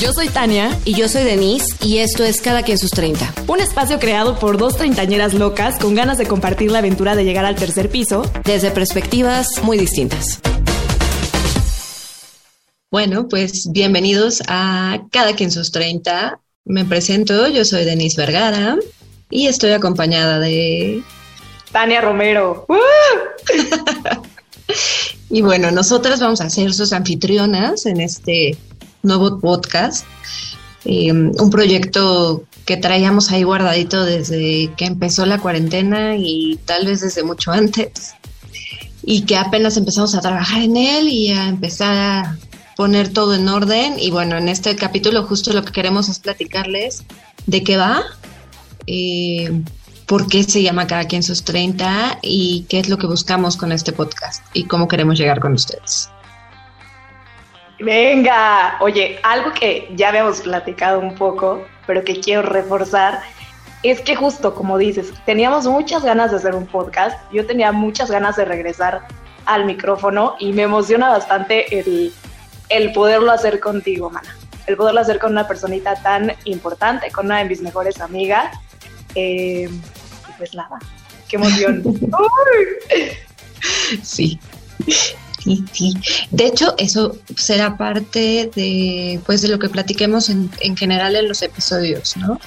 Yo soy Tania. Y yo soy Denise. Y esto es Cada quien sus 30. Un espacio creado por dos treintañeras locas con ganas de compartir la aventura de llegar al tercer piso. Desde perspectivas muy distintas. Bueno, pues bienvenidos a Cada quien sus 30. Me presento, yo soy Denise Vergara y estoy acompañada de... Tania Romero. y bueno, nosotras vamos a ser sus anfitrionas en este nuevo podcast. Em, un proyecto que traíamos ahí guardadito desde que empezó la cuarentena y tal vez desde mucho antes. Y que apenas empezamos a trabajar en él y a empezar a poner todo en orden. Y bueno, en este capítulo justo lo que queremos es platicarles de qué va, eh, por qué se llama Cada quien sus 30 y qué es lo que buscamos con este podcast y cómo queremos llegar con ustedes. Venga, oye, algo que ya habíamos platicado un poco, pero que quiero reforzar, es que justo como dices, teníamos muchas ganas de hacer un podcast, yo tenía muchas ganas de regresar al micrófono y me emociona bastante el, el poderlo hacer contigo, mana. El poderlo hacer con una personita tan importante, con una de mis mejores amigas. Eh, y pues nada, qué emoción. sí. Sí, sí. De hecho, eso será parte de, pues, de lo que platiquemos en, en general en los episodios, ¿no?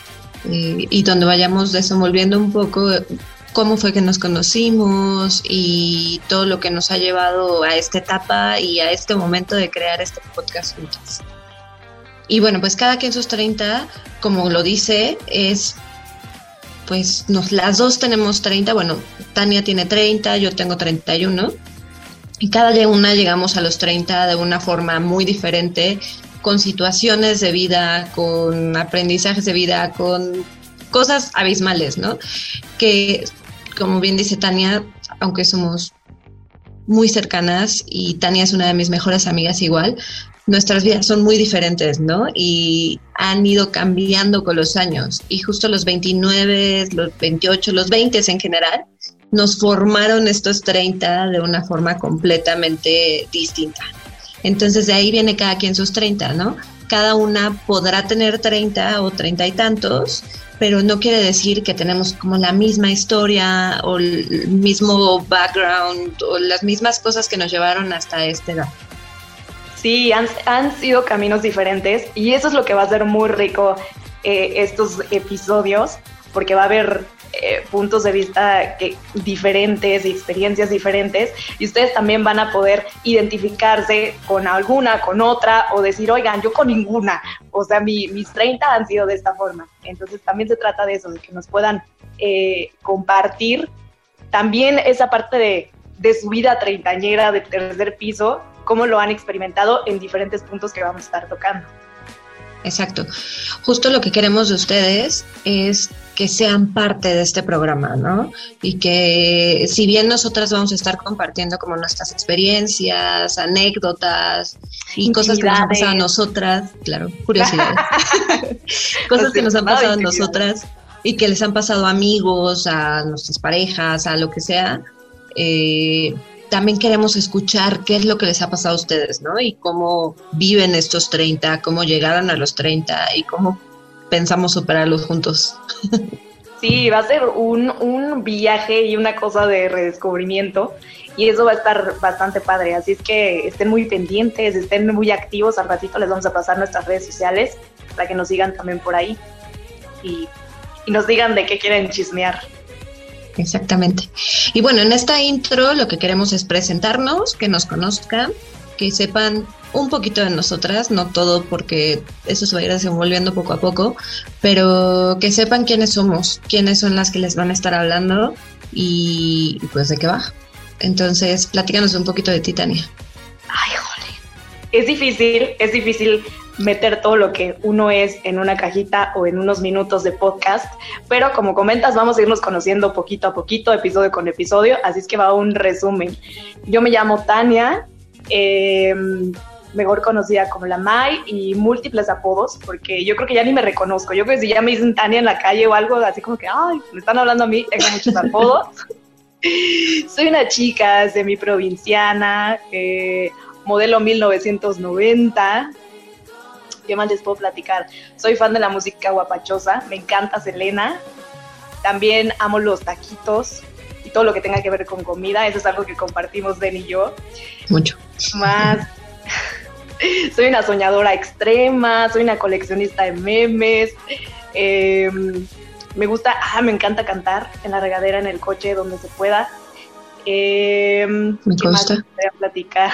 Eh, y donde vayamos desenvolviendo un poco cómo fue que nos conocimos y todo lo que nos ha llevado a esta etapa y a este momento de crear este podcast juntos. Y bueno, pues cada quien sus 30, como lo dice, es pues nos, las dos tenemos 30, bueno, Tania tiene 30, yo tengo 31, y cada una llegamos a los 30 de una forma muy diferente, con situaciones de vida, con aprendizajes de vida, con cosas abismales, ¿no? Que como bien dice Tania, aunque somos muy cercanas y Tania es una de mis mejores amigas igual, nuestras vidas son muy diferentes, ¿no? Y han ido cambiando con los años. Y justo los 29, los 28, los 20 en general, nos formaron estos 30 de una forma completamente distinta. Entonces de ahí viene cada quien sus 30, ¿no? Cada una podrá tener 30 o 30 y tantos, pero no quiere decir que tenemos como la misma historia o el mismo background o las mismas cosas que nos llevaron hasta esta edad. Sí, han, han sido caminos diferentes y eso es lo que va a ser muy rico eh, estos episodios, porque va a haber eh, puntos de vista que, diferentes y experiencias diferentes y ustedes también van a poder identificarse con alguna, con otra o decir, oigan, yo con ninguna, o sea, mis 30 han sido de esta forma. Entonces también se trata de eso, de que nos puedan eh, compartir también esa parte de, de su vida treintañera de tercer piso, cómo lo han experimentado en diferentes puntos que vamos a estar tocando. Exacto. Justo lo que queremos de ustedes es que sean parte de este programa, ¿no? Y que si bien nosotras vamos a estar compartiendo como nuestras experiencias, anécdotas y cosas que nos han pasado a nosotras, claro, curiosidades, cosas que nos han pasado a nosotras y que les han pasado a amigos, a nuestras parejas, a lo que sea, eh, también queremos escuchar qué es lo que les ha pasado a ustedes, ¿no? Y cómo viven estos 30, cómo llegaron a los 30 y cómo pensamos superarlos juntos. Sí, va a ser un, un viaje y una cosa de redescubrimiento y eso va a estar bastante padre. Así es que estén muy pendientes, estén muy activos. Al ratito les vamos a pasar nuestras redes sociales para que nos sigan también por ahí y, y nos digan de qué quieren chismear. Exactamente. Y bueno, en esta intro lo que queremos es presentarnos, que nos conozcan, que sepan un poquito de nosotras, no todo porque eso se va a ir desenvolviendo poco a poco, pero que sepan quiénes somos, quiénes son las que les van a estar hablando y pues de qué va. Entonces, platícanos un poquito de Titania. Ay, jole. Es difícil, es difícil meter todo lo que uno es en una cajita o en unos minutos de podcast, pero como comentas, vamos a irnos conociendo poquito a poquito, episodio con episodio, así es que va un resumen. Yo me llamo Tania, eh, mejor conocida como la Mai y múltiples apodos, porque yo creo que ya ni me reconozco. Yo creo que si ya me dicen Tania en la calle o algo así como que, ay, me están hablando a mí, tengo muchos apodos. Soy una chica semiprovinciana, eh, modelo 1990, ¿qué más les puedo platicar? Soy fan de la música guapachosa, me encanta Selena, también amo los taquitos todo lo que tenga que ver con comida, eso es algo que compartimos Den y yo. Mucho. Más, soy una soñadora extrema, soy una coleccionista de memes, em, me gusta, ah, me encanta cantar en la regadera, en el coche, donde se pueda. Eh, me gusta. platicar?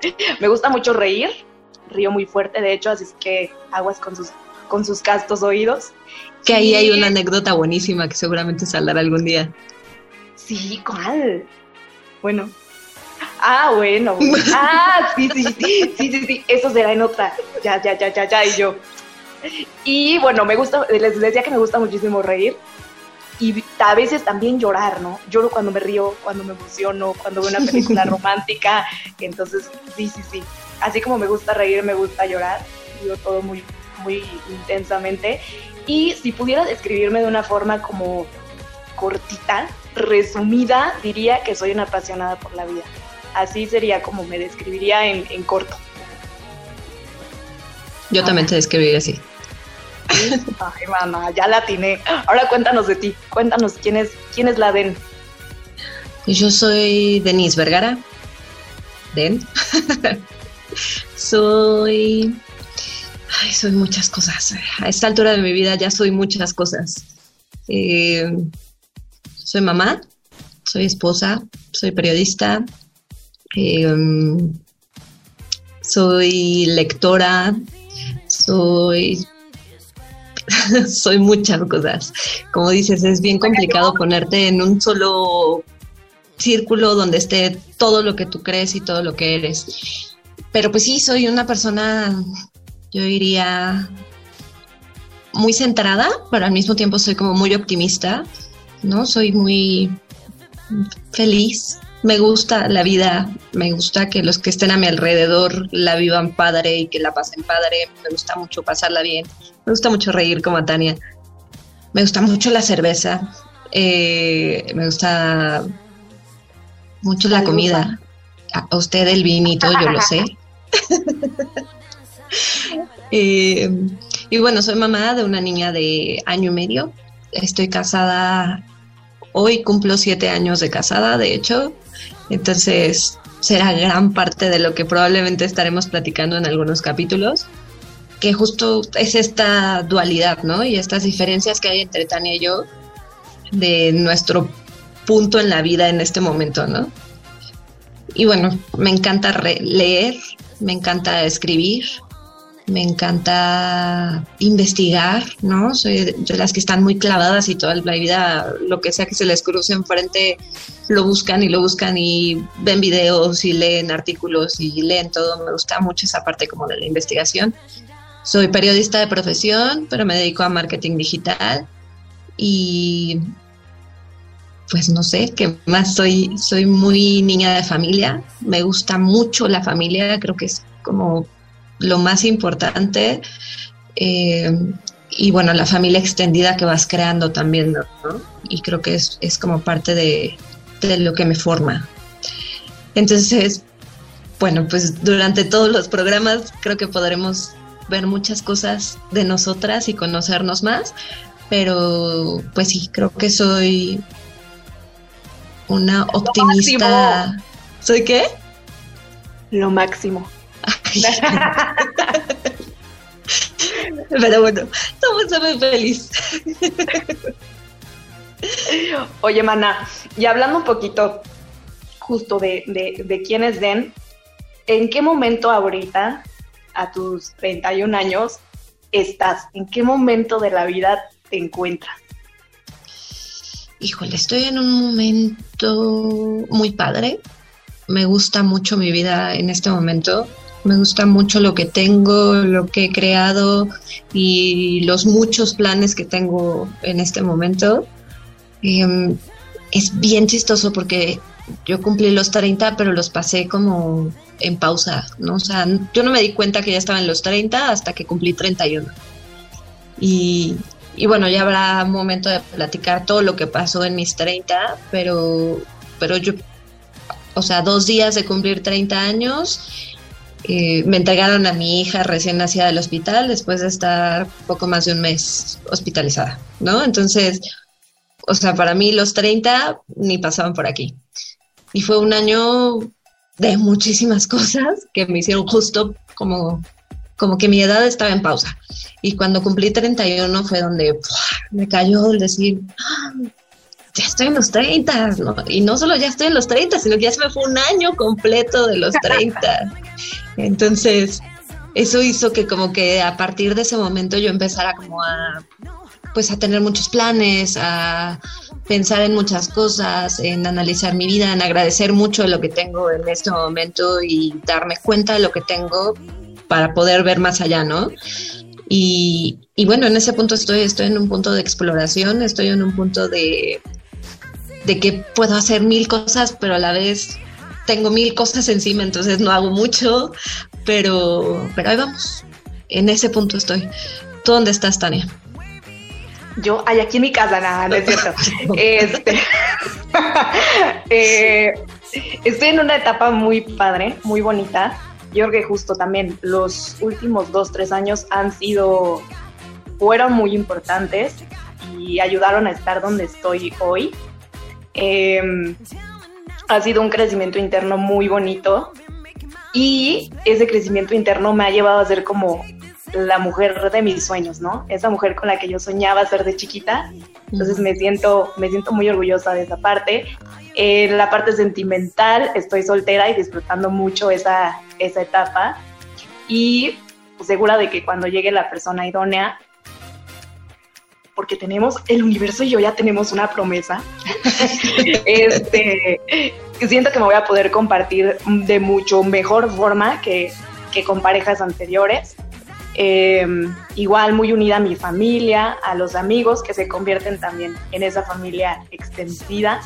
me gusta mucho reír, río muy fuerte, de hecho, así es que aguas con sus, con sus castos oídos. Que ahí hay una anécdota buenísima que seguramente saldrá algún día. Sí, ¿cuál? Bueno. Ah, bueno. Ah, sí, sí, sí, sí, sí, eso será en otra. Ya, ya, ya, ya, ya, y yo. Y bueno, me gusta, les decía que me gusta muchísimo reír y a veces también llorar, ¿no? Lloro cuando me río, cuando me emociono, cuando veo una película romántica. Entonces, sí, sí, sí. Así como me gusta reír, me gusta llorar. Digo todo muy, muy intensamente. Y si pudiera describirme de una forma como cortita, resumida, diría que soy una apasionada por la vida. Así sería como me describiría en, en corto. Yo también te describiría así. Ay, mamá, ya la atiné. Ahora cuéntanos de ti. Cuéntanos quién es, quién es la Den. Yo soy Denise Vergara. Den. soy. Ay, soy muchas cosas. A esta altura de mi vida ya soy muchas cosas. Eh, soy mamá, soy esposa, soy periodista, eh, soy lectora, soy soy muchas cosas. Como dices, es bien complicado ponerte en un solo círculo donde esté todo lo que tú crees y todo lo que eres. Pero pues sí, soy una persona, yo diría, muy centrada, pero al mismo tiempo soy como muy optimista, ¿no? Soy muy feliz, me gusta la vida, me gusta que los que estén a mi alrededor la vivan padre y que la pasen padre, me gusta mucho pasarla bien, me gusta mucho reír como Tania, me gusta mucho la cerveza, eh, me gusta mucho la comida, a usted el vinito, yo lo sé. Eh, y bueno, soy mamá de una niña de año y medio, estoy casada hoy cumplo siete años de casada, de hecho, entonces, será gran parte de lo que probablemente estaremos platicando en algunos capítulos, que justo es esta dualidad, ¿no? Y estas diferencias que hay entre Tania y yo de nuestro punto en la vida en este momento, ¿no? Y bueno, me encanta leer, me encanta escribir, me encanta investigar, ¿no? Soy de las que están muy clavadas y toda la vida, lo que sea que se les cruce enfrente, lo buscan y lo buscan y ven videos y leen artículos y leen todo. Me gusta mucho esa parte como de la investigación. Soy periodista de profesión, pero me dedico a marketing digital y pues no sé, qué más soy, soy muy niña de familia, me gusta mucho la familia, creo que es como lo más importante. Eh, y bueno, la familia extendida que vas creando también, ¿no? Y creo que es, como parte de, lo que me forma. Entonces, bueno, pues durante todos los programas creo que podremos ver muchas cosas de nosotras y conocernos más, pero pues sí, creo que soy una optimista. ¿Soy qué? Lo máximo. Pero bueno, estamos muy feliz. Oye, Mana, y hablando un poquito justo de, de, de quién es Den, ¿en qué momento ahorita, a tus 31 años, estás? ¿En qué momento de la vida te encuentras? Híjole, estoy en un momento muy padre. Me gusta mucho mi vida en este momento me gusta mucho lo que tengo, lo que he creado y los muchos planes que tengo en este momento. Em, es bien chistoso porque yo cumplí los 30, pero los pasé como en pausa, ¿no? O sea, yo no me di cuenta que ya estaba en los 30 hasta que cumplí 31. Y, y bueno, ya habrá momento de platicar todo lo que pasó en mis 30, pero, pero yo, o sea, dos días de cumplir 30 años eh, me entregaron a mi hija recién nacida del hospital después de estar poco más de un mes hospitalizada, ¿no? Entonces, o sea, para mí los 30 ni pasaban por aquí. Y fue un año de muchísimas cosas que me hicieron justo como, como que mi edad estaba en pausa. Y cuando cumplí 31 fue donde me cayó el decir, ah, ya estoy en los 30, ¿no? Y no solo ya estoy en los 30, sino que ya se me fue un año completo de los 30. Entonces, eso hizo que como que a partir de ese momento yo empezara como a, pues a tener muchos planes, a pensar en muchas cosas, en analizar mi vida, en agradecer mucho lo que tengo en este momento y darme cuenta de lo que tengo para poder ver más allá, ¿no? Y, y bueno, en ese punto estoy, estoy en un punto de exploración, estoy en un punto de, de que puedo hacer mil cosas, pero a la vez tengo mil cosas encima, entonces no hago mucho, pero, pero ahí vamos. En ese punto estoy. ¿Tú dónde estás, Tania? Yo, hay aquí en mi casa, nada, no es cierto. este, eh, estoy en una etapa muy padre, muy bonita. Yo creo que justo también los últimos dos, tres años han sido, fueron muy importantes y ayudaron a estar donde estoy hoy. Em, ha sido un crecimiento interno muy bonito y ese crecimiento interno me ha llevado a ser como la mujer de mis sueños, ¿no? Esa mujer con la que yo soñaba ser de chiquita. Entonces me siento, me siento muy orgullosa de esa parte. En la parte sentimental, estoy soltera y disfrutando mucho esa, esa etapa. Y segura de que cuando llegue la persona idónea, porque tenemos, el universo y yo ya tenemos una promesa, este, siento que me voy a poder compartir de mucho mejor forma que, que con parejas anteriores. Em, igual muy unida a mi familia, a los amigos que se convierten también en esa familia extendida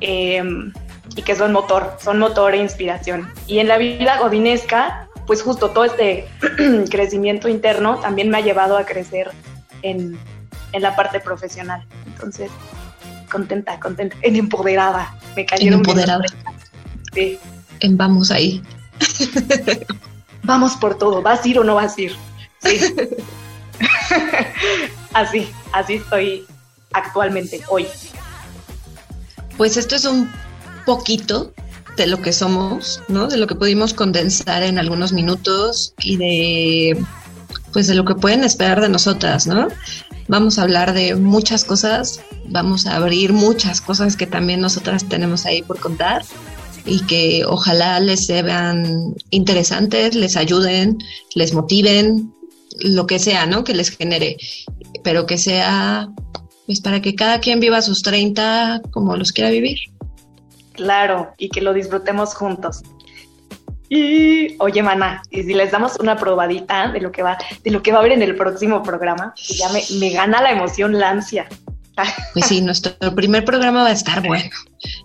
em, y que son motor, son motor e inspiración. Y en la vida godinesca, pues justo todo este crecimiento interno también me ha llevado a crecer en, en la parte profesional. Entonces, contenta, contenta, en empoderada. Me cayeron en empoderada. Sí. En vamos ahí. vamos por todo, ¿vas a ir o no vas a ir? Sí. así, así estoy actualmente, hoy. Pues esto es un poquito de lo que somos, ¿no? De lo que pudimos condensar en algunos minutos y de pues de lo que pueden esperar de nosotras, ¿no? Vamos a hablar de muchas cosas, vamos a abrir muchas cosas que también nosotras tenemos ahí por contar y que ojalá les sean interesantes, les ayuden, les motiven, lo que sea, ¿no? Que les genere, pero que sea, pues para que cada quien viva sus 30 como los quiera vivir. Claro, y que lo disfrutemos juntos. Y oye, mana, y si les damos una probadita de lo que va, de lo que va a haber en el próximo programa, que ya me, me gana la emoción, la ansia. Pues sí, nuestro primer programa va a estar bueno,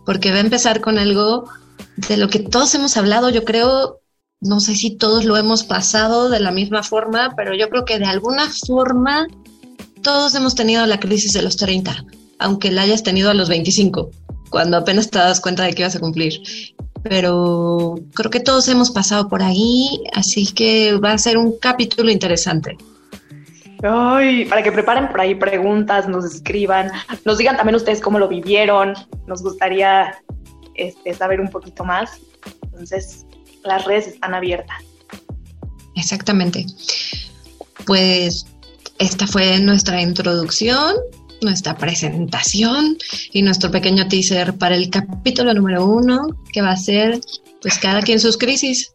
porque va a empezar con algo de lo que todos hemos hablado, yo creo, no sé si todos lo hemos pasado de la misma forma, pero yo creo que de alguna forma todos hemos tenido la crisis de los 30, aunque la hayas tenido a los 25, cuando apenas te das cuenta de que ibas a cumplir. Pero creo que todos hemos pasado por ahí, así que va a ser un capítulo interesante. Ay, para que preparen por ahí preguntas, nos escriban, nos digan también ustedes cómo lo vivieron, nos gustaría este, saber un poquito más. Entonces, las redes están abiertas. Exactamente. Pues esta fue nuestra introducción, nuestra presentación y nuestro pequeño teaser para el capítulo número uno, que va a ser pues cada quien sus crisis.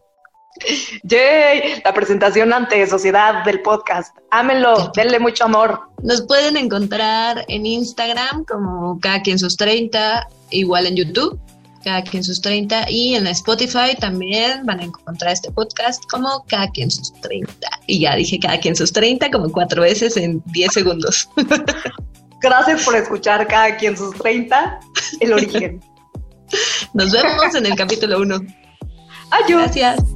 ¡Yay! La presentación ante sociedad del podcast. Ámenlo, denle mucho amor. Nos pueden encontrar en Instagram como cada quien sus 30, igual en YouTube cada quien sus 30 y en Spotify también van a encontrar este podcast como cada quien sus 30. Y ya dije cada quien sus 30 como cuatro veces en 10 segundos. Gracias por escuchar cada quien sus 30, el origen. Nos vemos en el capítulo 1. Adiós. Gracias.